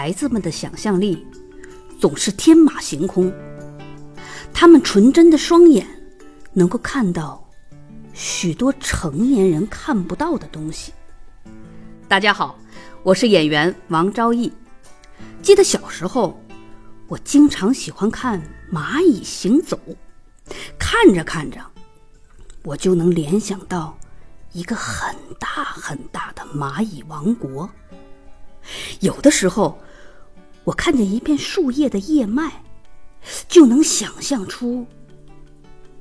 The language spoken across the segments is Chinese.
孩子们的想象力总是天马行空，他们纯真的双眼能够看到许多成年人看不到的东西。大家好，我是演员王昭义。记得小时候，我经常喜欢看蚂蚁行走，看着看着，我就能联想到一个很大很大的蚂蚁王国。有的时候，我看见一片树叶的叶脉，就能想象出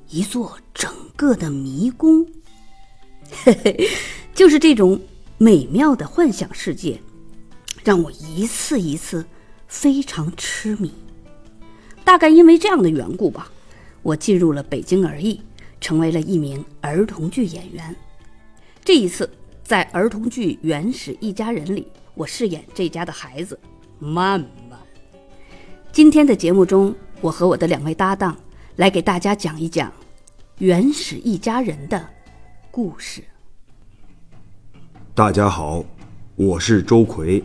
一座整个的迷宫。嘿嘿，就是这种美妙的幻想世界，让我一次一次非常痴迷。大概因为这样的缘故吧，我进入了北京儿艺，成为了一名儿童剧演员。这一次，在儿童剧《原始一家人》里。我饰演这家的孩子，曼曼。今天的节目中，我和我的两位搭档来给大家讲一讲《原始一家人》的故事。大家好，我是周奎，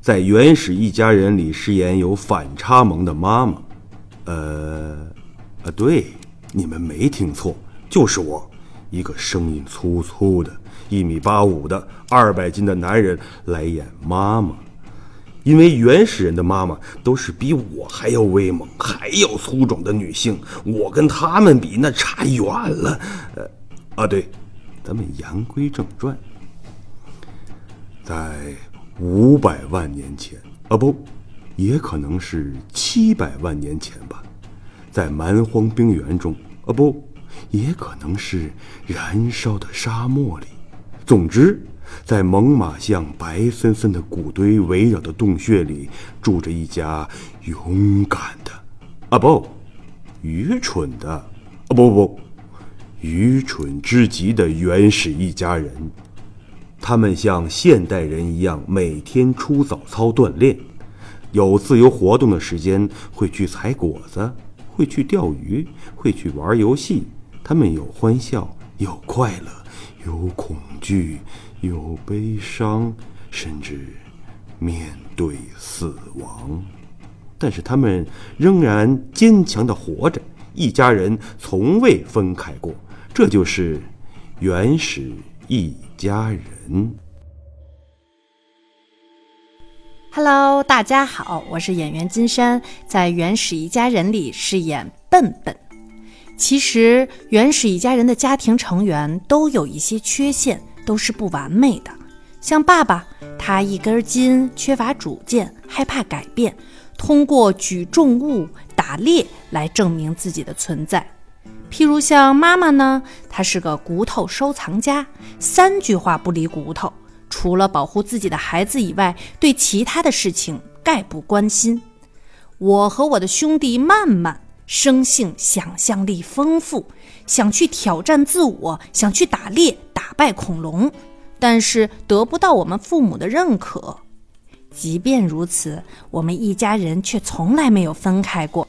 在《原始一家人》里饰演有反差萌的妈妈。呃，啊，对，你们没听错，就是我，一个声音粗粗的。一米八五的二百斤的男人来演妈妈，因为原始人的妈妈都是比我还要威猛、还要粗壮的女性，我跟他们比那差远了。呃，啊对，咱们言归正传，在五百万年前，啊不，也可能是七百万年前吧，在蛮荒冰原中，啊不，也可能是燃烧的沙漠里。总之，在猛犸象白森森的骨堆围绕的洞穴里，住着一家勇敢的，啊不，愚蠢的，啊不不不，愚蠢之极的原始一家人。他们像现代人一样，每天出早操锻炼，有自由活动的时间，会去采果子，会去钓鱼，会去玩游戏。他们有欢笑，有快乐。有恐惧，有悲伤，甚至面对死亡，但是他们仍然坚强的活着。一家人从未分开过，这就是原始一家人。Hello，大家好，我是演员金山，在《原始一家人》里饰演笨笨。其实，原始一家人的家庭成员都有一些缺陷，都是不完美的。像爸爸，他一根筋，缺乏主见，害怕改变，通过举重物、打猎来证明自己的存在。譬如像妈妈呢，她是个骨头收藏家，三句话不离骨头，除了保护自己的孩子以外，对其他的事情概不关心。我和我的兄弟曼曼。生性想象力丰富，想去挑战自我，想去打猎打败恐龙，但是得不到我们父母的认可。即便如此，我们一家人却从来没有分开过。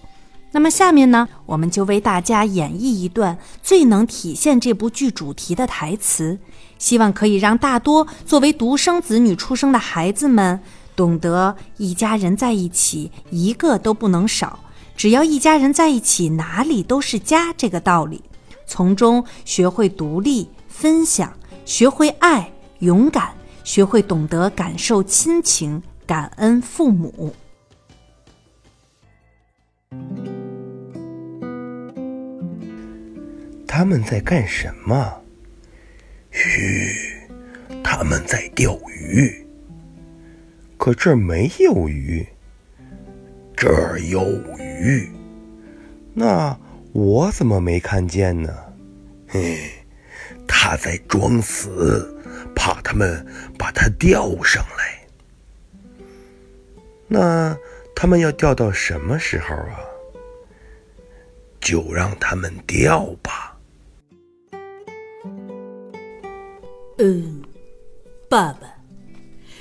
那么下面呢，我们就为大家演绎一段最能体现这部剧主题的台词，希望可以让大多作为独生子女出生的孩子们懂得一家人在一起，一个都不能少。只要一家人在一起，哪里都是家这个道理，从中学会独立、分享，学会爱、勇敢，学会懂得感受亲情、感恩父母。他们在干什么？嘘，他们在钓鱼。可这儿没有鱼。这儿有鱼，那我怎么没看见呢？嘿，他在装死，怕他们把他钓上来。那他们要钓到什么时候啊？就让他们钓吧。嗯，爸爸，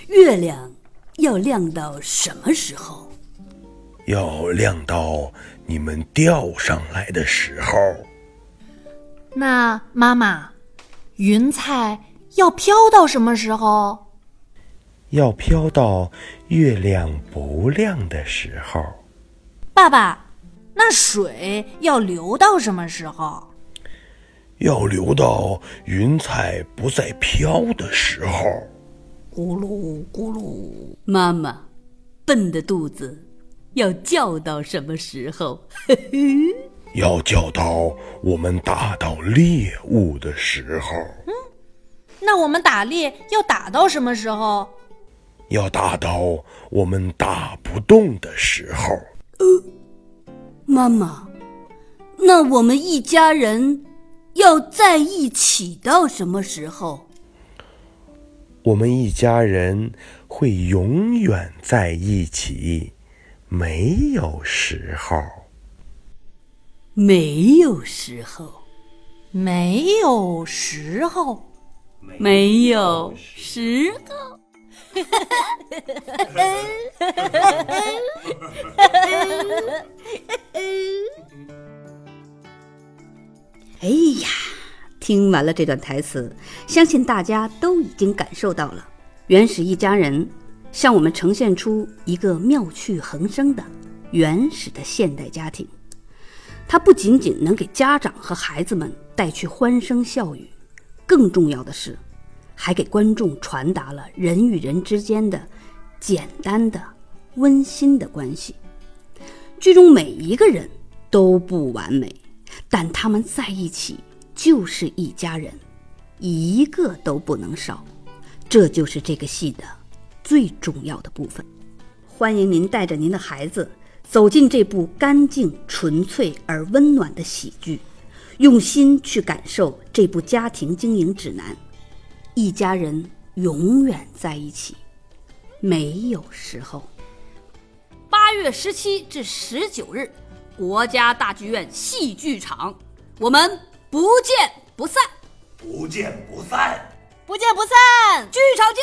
月亮要亮到什么时候？要亮到你们钓上来的时候。那妈妈，云彩要飘到什么时候？要飘到月亮不亮的时候。爸爸，那水要流到什么时候？要流到云彩不再飘的时候。咕噜咕噜，妈妈，笨的肚子要叫到什么时候？要叫到我们打到猎物的时候。嗯，那我们打猎要打到什么时候？要打到我们打不动的时候。呃，妈妈，那我们一家人要在一起到什么时候？我们一家人会永远在一起，没有时候。没有时候，没有时候，没有时候。哎呀，听完了这段台词，相信大家都已经感受到了，原始一家人向我们呈现出一个妙趣横生的原始的现代家庭。它不仅仅能给家长和孩子们带去欢声笑语，更重要的是，还给观众传达了人与人之间的简单的、温馨的关系。剧中每一个人都不完美，但他们在一起就是一家人，一个都不能少。这就是这个戏的最重要的部分。欢迎您带着您的孩子。走进这部干净、纯粹而温暖的喜剧，用心去感受这部家庭经营指南。一家人永远在一起，没有时候。八月十七至十九日，国家大剧院戏剧场，我们不见不散。不见不散。不见不散。剧场见。